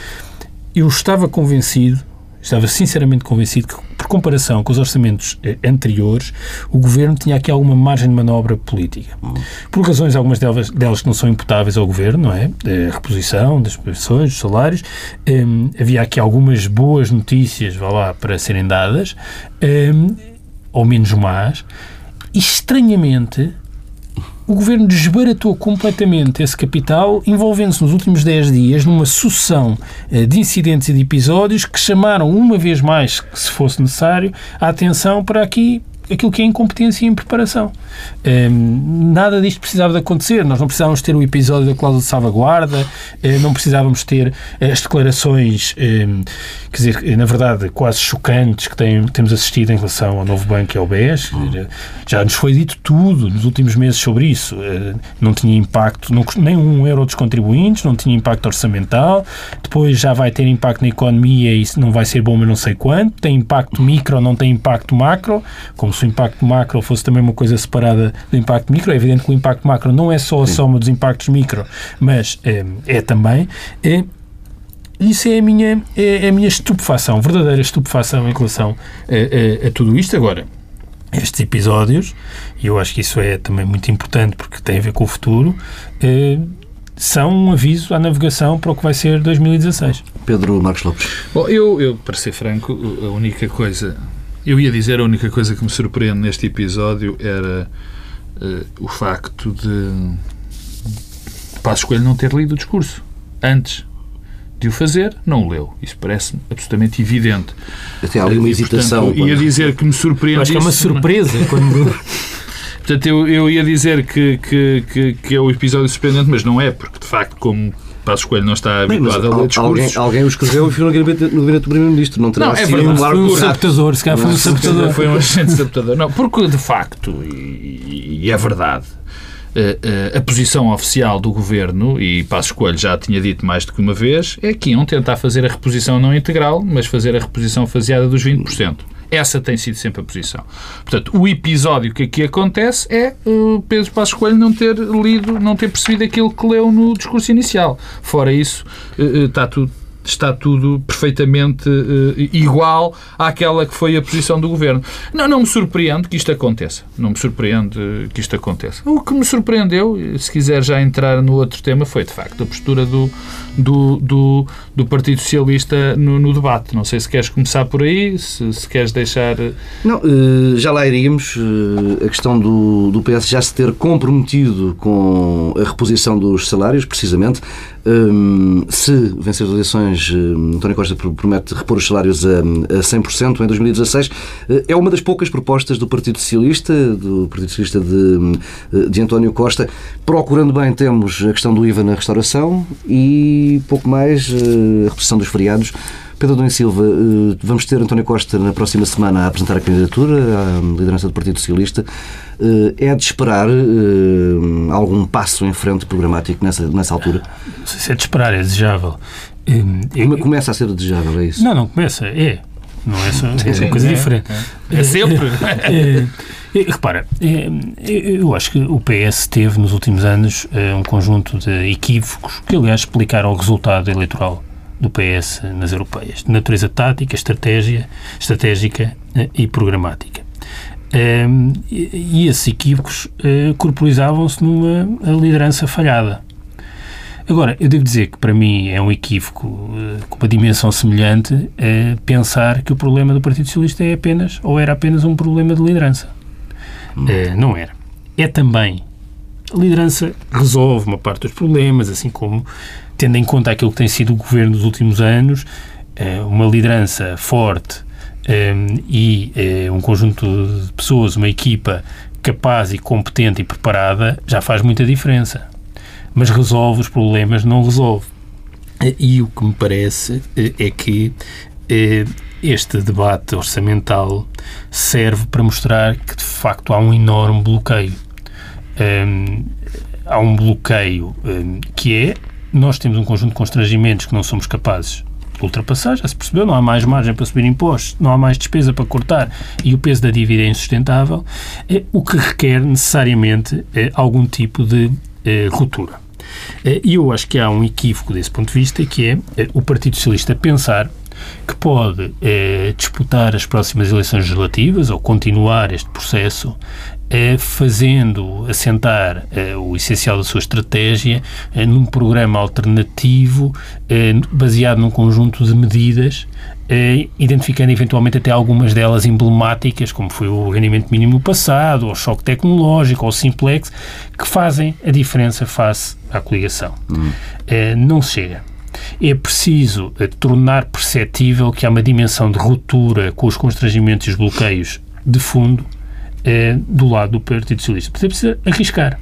eu estava convencido, estava sinceramente convencido que, por comparação com os orçamentos eh, anteriores, o governo tinha aqui alguma margem de manobra política. Por razões, algumas delas, delas que não são imputáveis ao governo, não é? A reposição das pensões, dos salários. Um, havia aqui algumas boas notícias, vá lá, para serem dadas, um, ou menos más. E, estranhamente, o governo desbaratou completamente esse capital, envolvendo-se nos últimos 10 dias numa sucessão eh, de incidentes e de episódios que chamaram uma vez mais, que se fosse necessário, a atenção para aqui aquilo que é incompetência e impreparação. Um, nada disto precisava de acontecer. Nós não precisávamos ter o episódio da cláusula de salvaguarda, uh, não precisávamos ter uh, as declarações, um, quer dizer, na verdade, quase chocantes que tem, temos assistido em relação ao novo banco e ao BES. Já nos foi dito tudo nos últimos meses sobre isso. Não tinha impacto, não, nem um euro dos contribuintes, não tinha impacto orçamental. Depois já vai ter impacto na economia e isso não vai ser bom, mas não sei quanto. Tem impacto micro, não tem impacto macro, como se o impacto macro fosse também uma coisa separada do impacto micro. É evidente que o impacto macro não é só a soma dos impactos micro, mas é, é também. É, isso é a minha, é, a minha estupefação, verdadeira estupefação em relação a, a, a tudo isto. Agora, estes episódios, e eu acho que isso é também muito importante porque tem a ver com o futuro, é, são um aviso à navegação para o que vai ser 2016. Pedro Marcos Lopes. Bom, eu, eu para ser franco, a única coisa eu ia dizer a única coisa que me surpreende neste episódio era uh, o facto de Passo Escolho não ter lido o discurso antes de o fazer, não o leu. Isso parece-me absolutamente evidente. Até há ali uma hesitação. Portanto, ia dizer que me surpreende. Acho que é uma surpresa quando. Portanto, eu, eu ia dizer que, que, que, que é o episódio surpreendente, mas não é, porque de facto, como Passo Coelho não está habituado a ler discursos. Alguém, alguém o escreveu e foi no gabinete, no gabinete do Primeiro-Ministro. Não terá não, é verdade, um largo foi um sabotador, se calhar foi um sabotador. Foi um agente sabotador. Não, porque de facto, e, e é verdade, a, a, posição oficial do governo, e Passos Coelho já tinha dito mais do que uma vez, é que iam tentar fazer a reposição não integral, mas fazer a reposição faseada dos 20%. Essa tem sido sempre a posição. Portanto, o episódio que aqui acontece é uh, Pedro Passos Coelho não ter lido, não ter percebido aquilo que leu no discurso inicial. Fora isso, uh, está tudo está tudo perfeitamente uh, igual àquela que foi a posição do governo. Não, não me surpreende que isto aconteça. Não me surpreende que isto aconteça. O que me surpreendeu, se quiser já entrar no outro tema, foi de facto a postura do, do, do, do Partido Socialista no, no, debate. Não sei se queres começar por aí, se, se queres deixar. Eh, não, uh, já lá iríamos. Uh, a questão do, do PS já se ter comprometido com a reposição dos salários, precisamente. Um, se vencer as eleições, António Costa promete repor os salários a, a 100% em 2016. É uma das poucas propostas do Partido Socialista, do Partido Socialista de, de António Costa. Procurando bem, temos a questão do IVA na restauração e pouco mais a reposição dos feriados. Pedro Domingos Silva, vamos ter António Costa na próxima semana a apresentar a candidatura à liderança do Partido Socialista. É de esperar algum passo em frente programático nessa, nessa altura? Não sei se é de esperar, é desejável. Eu, Começa a ser desejável, é isso? Não, não começa, é. Não é só é uma coisa é, diferente. É, é sempre. É, repara, eu acho que o PS teve nos últimos anos um conjunto de equívocos que, aliás, explicaram o resultado eleitoral do PS nas europeias, de natureza tática, estratégia, estratégica e programática. E esses equívocos corporizavam-se numa liderança falhada. Agora, eu devo dizer que para mim é um equívoco uh, com uma dimensão semelhante uh, pensar que o problema do Partido Socialista é apenas, ou era apenas um problema de liderança. Uh, não era. É também. A liderança resolve uma parte dos problemas, assim como, tendo em conta aquilo que tem sido o governo dos últimos anos, uma liderança forte um, e um conjunto de pessoas, uma equipa capaz e competente e preparada, já faz muita diferença mas resolve os problemas, não resolve. E o que me parece eh, é que eh, este debate orçamental serve para mostrar que, de facto, há um enorme bloqueio. Um, há um bloqueio um, que é nós temos um conjunto de constrangimentos que não somos capazes ultrapassar, já se percebeu, não há mais margem para subir impostos, não há mais despesa para cortar e o peso da dívida é insustentável, é, o que requer necessariamente é, algum tipo de é, ruptura. Eh, e eu acho que há um equívoco desse ponto de vista, que é eh, o Partido Socialista pensar que pode eh, disputar as próximas eleições legislativas ou continuar este processo eh, fazendo assentar eh, o essencial da sua estratégia eh, num programa alternativo baseado num conjunto de medidas identificando eventualmente até algumas delas emblemáticas, como foi o rendimento mínimo passado, ou o choque tecnológico, ou o simplex, que fazem a diferença face à coligação. Hum. não chega é preciso tornar perceptível que há uma dimensão de ruptura com os constrangimentos e os bloqueios de fundo é, do lado do Partido Socialista. Portanto, é preciso arriscar.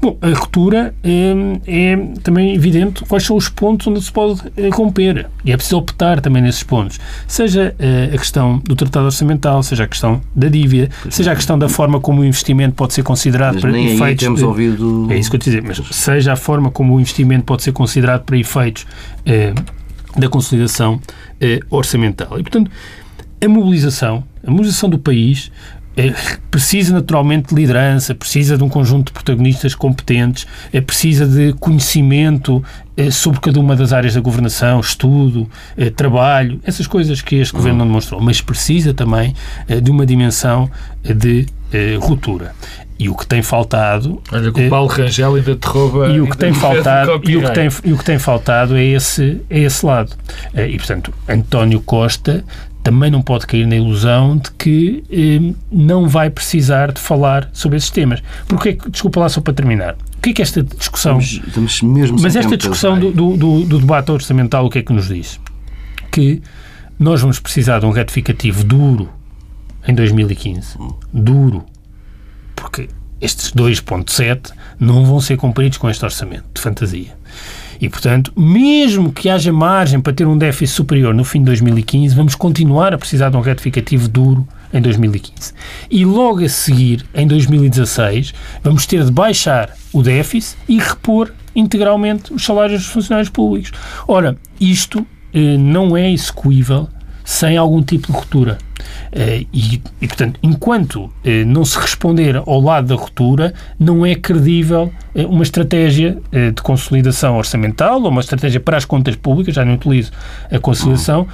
Bom, a ruptura é, é, também evidente quais são os pontos onde se pode eh, romper. E é preciso optar também nesses pontos. Seja eh, a questão do tratado orçamental, seja a questão da dívida, seja a questão da forma como o investimento pode ser considerado mas para nem efeitos. Aí temos de, ouvido... É isso que eu te dizer, mas seja a forma como o investimento pode ser considerado para efeitos da consolidação orçamental. E, portanto, a mobilização, a mobilização do país é, precisa naturalmente de liderança, precisa de um conjunto de protagonistas competentes, é, precisa de conhecimento é, sobre cada uma das áreas da governação, estudo, trabalho, essas coisas que este governo não demonstrou, mas precisa também de uma dimensão de ruptura. E o que tem faltado. Olha, que o Paulo Rangel ainda te rouba. E o que tem faltado, e o que tem, e o que tem faltado é esse, é esse lado. E, portanto, António Costa também não pode cair na ilusão de que eh, não vai precisar de falar sobre esses temas. Porque, desculpa lá só para terminar, o que é que esta discussão... Estamos, estamos mesmo mas esta discussão do, do, do, debate orçamental o que é que nos diz? Que nós vamos precisar de um retificativo duro em 2015. Duro. Porque estes 2.7 não vão ser cumpridos com este orçamento de fantasia. E, portanto, mesmo que haja margem para ter um déficit superior no fim de 2015, vamos continuar a precisar de um retificativo duro em 2015. E logo a seguir, em 2016, vamos ter de baixar o déficit e repor integralmente os salários dos funcionários públicos. Ora, isto eh, não é execuível sem algum tipo de ruptura. Eh, e, e, portanto, enquanto eh, não se responder ao lado da ruptura, não é credível eh, uma estratégia de consolidação orçamental ou uma estratégia para as contas públicas, já não utilizo a conciliação,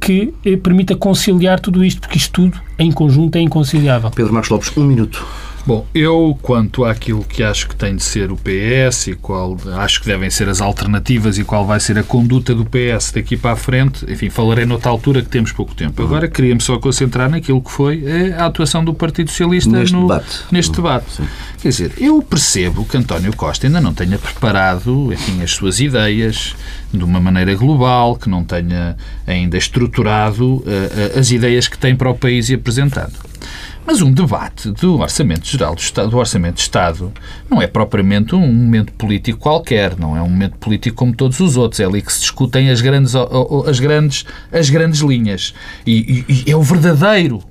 que permita conciliar tudo isto, porque isto tudo em conjunto é inconciliável. Pedro Marcos Lopes, um minuto. Bom, eu, quanto àquilo que acho que tem de ser o PS e qual acho que devem ser as alternativas e qual vai ser a conduta do PS daqui para a frente, enfim, falarei noutra altura que temos pouco tempo. Uhum. Agora queria-me só concentrar naquilo que foi a atuação do Partido Socialista neste no, debate. Neste uhum. debate. Sim. Quer dizer, eu percebo que António Costa ainda não tenha preparado enfim, as suas ideias de uma maneira global, que não tenha ainda estruturado uh, uh, as ideias que tem para o país e apresentado. Mas um debate do Orçamento Geral do, Estado, do Orçamento de Estado não é propriamente um momento político qualquer, não é um momento político como todos os outros. É ali que se discutem as grandes, as grandes, as grandes linhas. E, e, e é o verdadeiro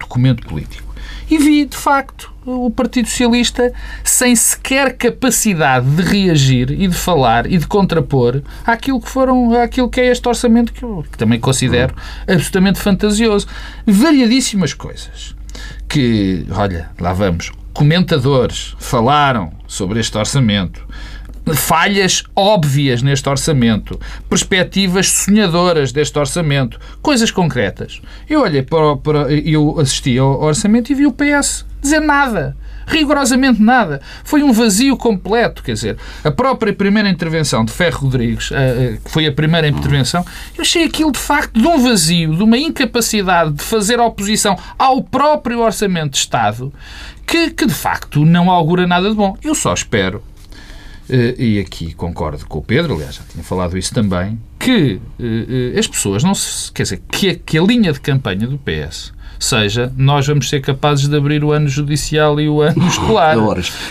documento político. E vi, de facto, o Partido Socialista sem sequer capacidade de reagir e de falar e de contrapor àquilo que foram àquilo que é este orçamento que eu que também considero absolutamente fantasioso. Variadíssimas coisas que, olha, lá vamos, comentadores falaram sobre este orçamento, falhas óbvias neste orçamento, perspectivas sonhadoras deste orçamento, coisas concretas. Eu olhei para, para eu assisti ao orçamento e vi o PS dizer nada rigorosamente nada. Foi um vazio completo, quer dizer, a própria primeira intervenção de Ferro Rodrigues, eh, eh, que foi a primeira intervenção, eu achei aquilo de facto de um vazio, de uma incapacidade de fazer oposição ao próprio Orçamento de Estado, que, que de facto não augura nada de bom. Eu só espero eh, e aqui concordo com o Pedro, aliás, já tinha falado isso também, que as pessoas não se. Quer dizer, que a, que a linha de campanha do PS seja, nós vamos ser capazes de abrir o ano judicial e o ano escolar.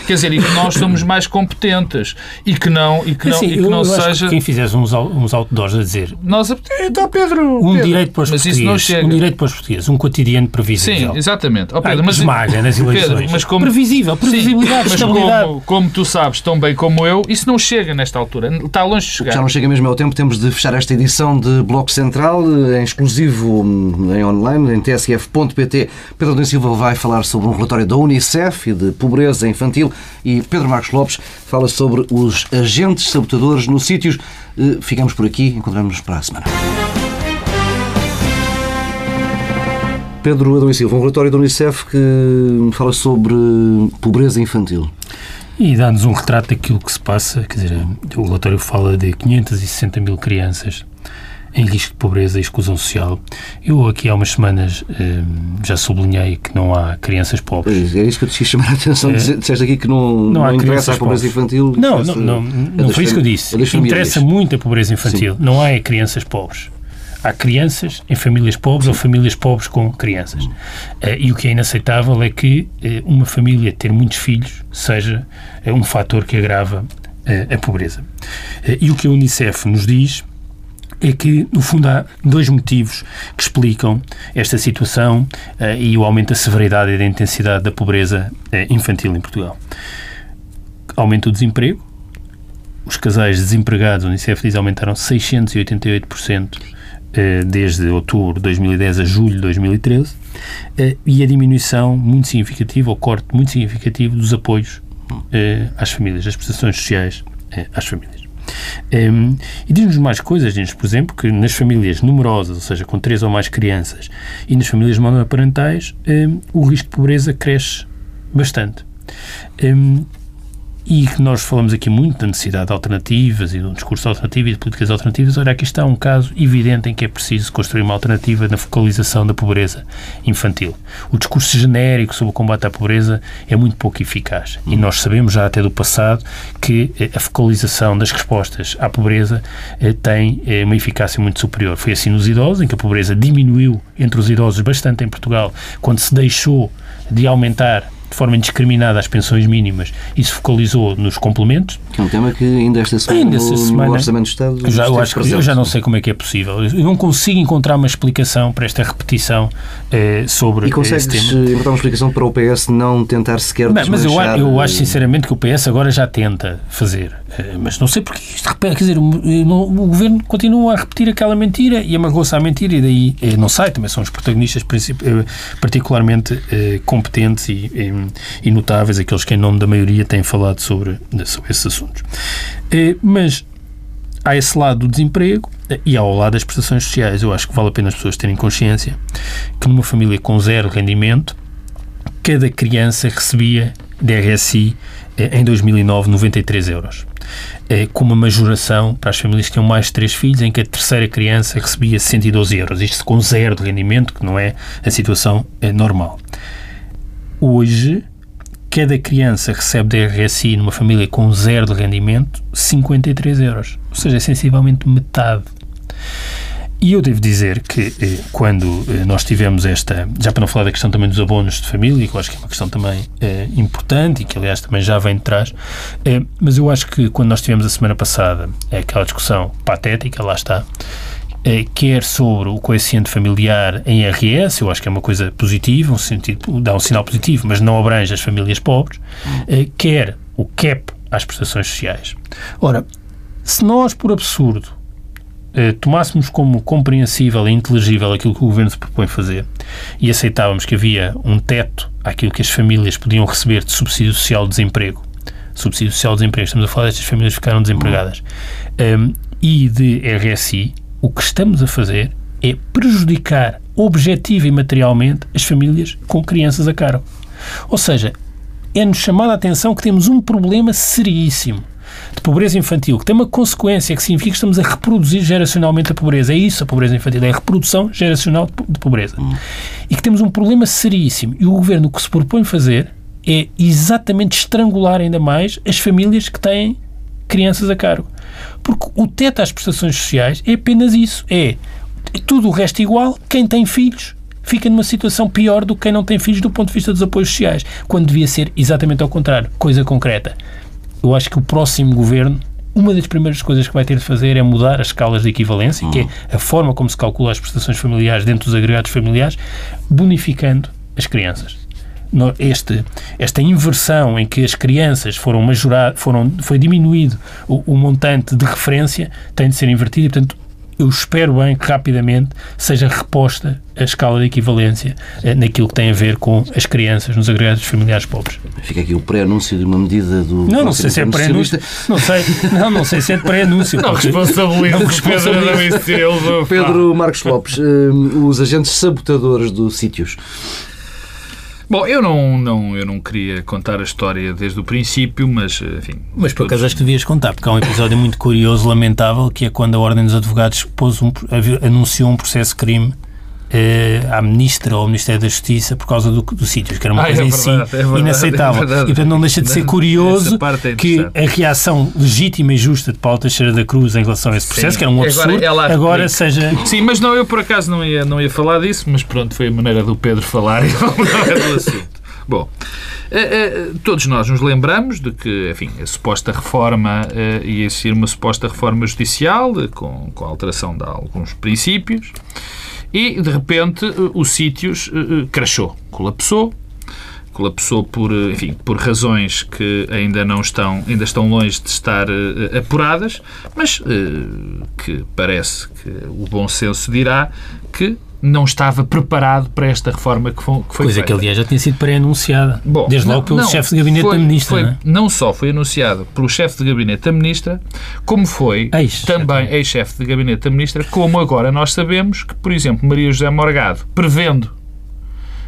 Quer dizer, e que nós somos mais competentes e que não, e que não, assim, e que não seja. Que quem fizesse uns, uns outdoors a dizer. Nós, então, Pedro. Um Pedro, direito para os mas portugueses. Isso não chega. Um direito para os portugueses. Um cotidiano previsível. Sim, exatamente. Oh, Pedro, mas, esmaga nas eleições. Pedro, mas como, previsível, previsibilidade, sim, mas como, como, tu sabes tão bem como eu, isso não chega nesta altura. Está longe de chegar. Já não chega mesmo ao tempo. Temos de fechar esta edição de Bloco Central em exclusivo em online, em tsf.pt. Pedro da Silva vai falar sobre um relatório da Unicef e de pobreza infantil e Pedro Marcos Lopes fala sobre os agentes sabotadores nos sítios. Eh, ficamos por aqui, encontramos-nos para a semana. Pedro Adão Silva, um relatório da Unicef que fala sobre pobreza infantil. E dá-nos um retrato daquilo que se passa, quer dizer, o relatório fala de 560 mil crianças em risco de pobreza e exclusão social. Eu aqui há umas semanas eh, já sublinhei que não há crianças pobres. É isso que eu te quis chamar a atenção. É. Disseste aqui que não, não, não há interessa a pobreza infantil. Não, não, não, não foi isso que eu disse. Interessa muito a pobreza infantil. Sim. Não há crianças pobres. Há crianças em famílias pobres Sim. ou famílias pobres com crianças. Uh, e o que é inaceitável é que uh, uma família ter muitos filhos seja uh, um fator que agrava a pobreza. e o que a Unicef nos diz é que, no fundo, há dois motivos que explicam esta situação uh, e o aumento da severidade e da intensidade da pobreza uh, infantil em Portugal. Aumento do desemprego. Os casais desempregados, o Unicef diz, aumentaram 688% uh, eh, desde outubro de 2010 a julho de 2013 e a diminuição muito significativa, ou corte muito significativo dos apoios às famílias, das prestações sociais às famílias. Um, e diz-nos mais coisas, diz-nos, por exemplo, que nas famílias numerosas, ou seja, com três ou mais crianças, e nas famílias monoparentais, um, o risco de pobreza cresce bastante. Um, e que nós falamos aqui muito da necessidade de alternativas e de um discurso alternativo e de políticas alternativas. Olha, aqui está um caso evidente em que é preciso construir uma alternativa na focalização da pobreza infantil. O discurso genérico sobre o combate à pobreza é muito pouco eficaz. E nós sabemos já até do passado que eh, a focalização das respostas à pobreza eh, tem eh, uma eficácia muito superior. Foi assim nos idosos, em que a pobreza diminuiu entre os idosos bastante em Portugal, quando se deixou de aumentar de forma indiscriminada às pensões mínimas e se focalizou nos complementos. Que é um tema que ainda esta semana, Ainda no, esta no semana- Orçamento do Estado Eu já, eu acho que eu já não sei como é que é possível. Eu não consigo encontrar uma explicação para esta repetição eh, sobre E consegues esse tema. eh, encontrar uma explicação para o PS não tentar sequer Bem, mas eu, eu acho eh, sinceramente que o PS agora já tenta fazer. Eh, Mas não sei porque isto repete. Quer dizer, o, não- o governo continua a repetir aquela mentira e amarrou-se à mentira e daí eh, não sai. Também são os protagonistas eh, particularmente eh, competentes e, e- notáveis, aqueles que em nome da maioria têm falado sobre, sobre esses assuntos. Eh, Mas há esse lado do desemprego eh, e há o lado das prestações sociais. Eu acho que vale a pena as pessoas terem consciência que numa família com zero rendimento, cada criança recebia de RSI eh, em 2009 93 euros. Eh, Com uma majoração para as famílias que tinham mais de três filhos, em que a terceira criança recebia 112 euros. Isto com zero de rendimento, que não é a situação eh, normal. Hoje, cada criança recebe de RSI numa família com zero de rendimento 53 euros. Ou seja, sensivelmente metade. E eu devo dizer que eh, quando eh, nós tivemos esta, já para não falar da questão também dos abonos de família, que eu acho que é uma questão também eh, importante e que aliás também já vem de trás, mas eu acho que quando nós tivemos a semana passada aquela discussão patética, lá está, quer sobre o coeficiente familiar em IRS, eu acho que é uma coisa positiva, um sentido, dá um sinal positivo, mas não abrange as famílias pobres, quer o CAP às prestações sociais. Ora, se nós, por absurdo, eh, tomássemos como compreensível e inteligível aquilo que o Governo se propõe fazer e aceitávamos que havia um teto àquilo que as famílias podiam receber de subsídio social de desemprego, subsídio social de desemprego, estamos a falar destas famílias que ficaram desempregadas, um, e de RSI, o que estamos a fazer é prejudicar objetivo e materialmente as famílias com crianças a cargo. Ou seja, é-nos chamada a atenção que temos um problema seríssimo de pobreza infantil, que tem uma consequência que significa que estamos a reproduzir geracionalmente a pobreza. É isso a pobreza infantil, é a reprodução geracional de po- de pobreza. E que temos um problema seríssimo. E o governo o que se propõe fazer é exatamente estrangular ainda mais as famílias que têm crianças a cargo. Porque o teto às prestações sociais é apenas isso. É tudo o resto igual, quem tem filhos fica numa situação pior do que quem não tem filhos do ponto de vista dos apoios sociais, quando devia ser exatamente ao contrário, coisa concreta. Eu acho que o próximo governo, uma das primeiras coisas que vai ter de fazer é mudar as escalas de equivalência, que é a forma como se calcula as prestações familiares dentro dos agregados familiares, bonificando as crianças. Este, esta inversão em que as crianças foram majoradas, foram, foi diminuído o, o montante de referência, tem de ser invertido e, portanto, eu espero bem que rapidamente seja reposta a escala de equivalência eh, naquilo que tem a ver com as crianças nos agregados familiares pobres. Fica aqui o pré-anúncio de uma medida do. Não, não sei se é pré-anúncio. Não sei, não, não sei se é pré-anúncio. Não o Pedro. Pedro Marcos Lopes, eh, os agentes sabotadores dos sítios. Bom, eu não, não, eu não queria contar a história desde o princípio, mas, enfim... Mas por todos- acaso acho que devias contar, porque há um episódio muito curioso, lamentável, que é quando a Ordem dos Advogados pôs um, anunciou um processo de crime à Ministra ou ao Ministério da Justiça por causa do, do sítio, que era uma Ah, é coisa em verdade, si é verdade, inaceitável. é e portanto não deixa de ser curioso é que a reação legítima e justa de Paulo Teixeira da Cruz em relação a esse processo, Sim. que era um Agora absurdo, agora, replica. seja... Sim, mas não, eu por acaso não ia, não ia falar disso, mas pronto, foi a maneira do Pedro falar e não é do assunto. Bom, eh, eh, todos nós nos lembramos de que, enfim, a suposta reforma eh, ia existir uma suposta reforma judicial eh, com, com a alteração de alguns princípios e, de repente, eh, o sítios eh, eh, crashou, colapsou, colapsou por, enfim, por razões que ainda não estão, ainda estão longe de estar eh, apuradas, mas eh, que parece que o bom senso dirá que não estava preparado para esta reforma que foi, que foi Coisa que, feita. aliás, já tinha sido pré-anunciada. Desde logo não- pelo não, chefe de gabinete foi- da Ministra. foi- não, é? não só foi anunciado pelo chefe de gabinete da Ministra, como foi Ex, também ex-chefe de gabinete da Ministra, como agora nós sabemos que, por exemplo, Maria José Morgado, prevendo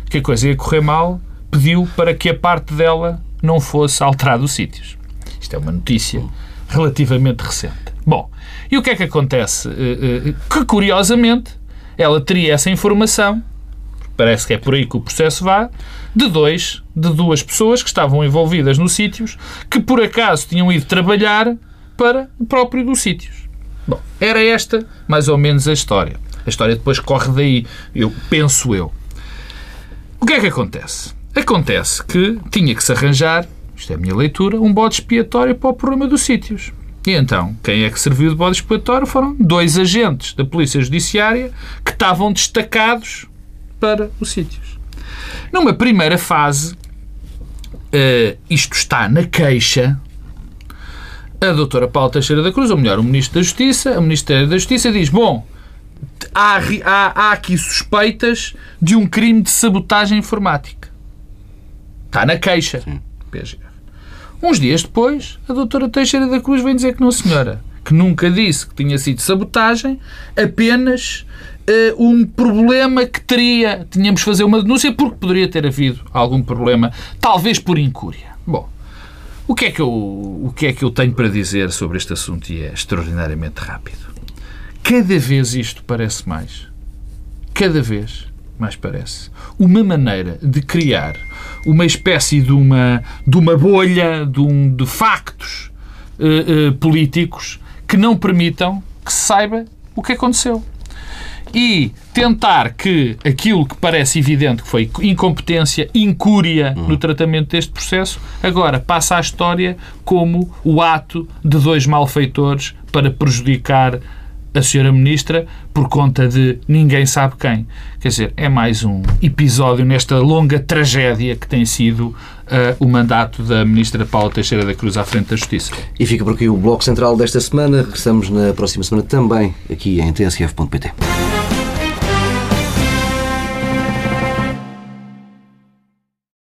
que a coisa ia correr mal, pediu para que a parte dela não fosse alterada os sítios. Isto é uma notícia relativamente recente. Bom, e o que é que acontece? Eh, eh, Que, curiosamente, ela teria essa informação parece que é por aí que o processo vai, de dois, de duas pessoas que estavam envolvidas nos sítios, que por acaso tinham ido trabalhar para o próprio dos sítios. Bom, era esta mais ou menos a história. A história depois corre daí, eu penso eu. O que é que acontece? Acontece que tinha que se arranjar, isto é a minha leitura, um bode expiatório para o problema dos sítios. E então, quem é que serviu de bode expiatório foram dois agentes da Polícia Judiciária que estavam destacados para os sítios. Numa primeira fase, uh, isto está na queixa, a doutora Paula Teixeira da Cruz, ou melhor, o Ministro da Justiça, a Ministério da Justiça diz, bom, há, há, há aqui suspeitas de um crime de sabotagem informática. Está na queixa. PGF. Uns dias depois, a doutora Teixeira da Cruz vem dizer que não, senhora, que nunca disse que tinha sido sabotagem, apenas uh, um problema que teria, tínhamos de fazer uma denúncia porque poderia ter havido algum problema, talvez por incúria. Bom, o que é que eu, o que é que eu tenho para dizer sobre este assunto e é extraordinariamente rápido. Cada vez isto parece mais. Cada vez mais parece. Uma maneira de criar uma espécie de uma, de uma bolha de, um, de factos uh, uh, políticos que não permitam que se saiba o que aconteceu. E tentar que aquilo que parece evidente que foi incompetência, incúria no tratamento deste processo, agora passa à história como o ato de dois malfeitores para prejudicar a senhora ministra por conta de ninguém sabe quem. Quer dizer, é mais um episódio nesta longa tragédia que tem sido uh, o mandato da ministra Paula Teixeira da Cruz à frente da Justiça. E fica por aqui o Bloco Central desta semana. Regressamos na próxima semana também aqui em tsf.pt.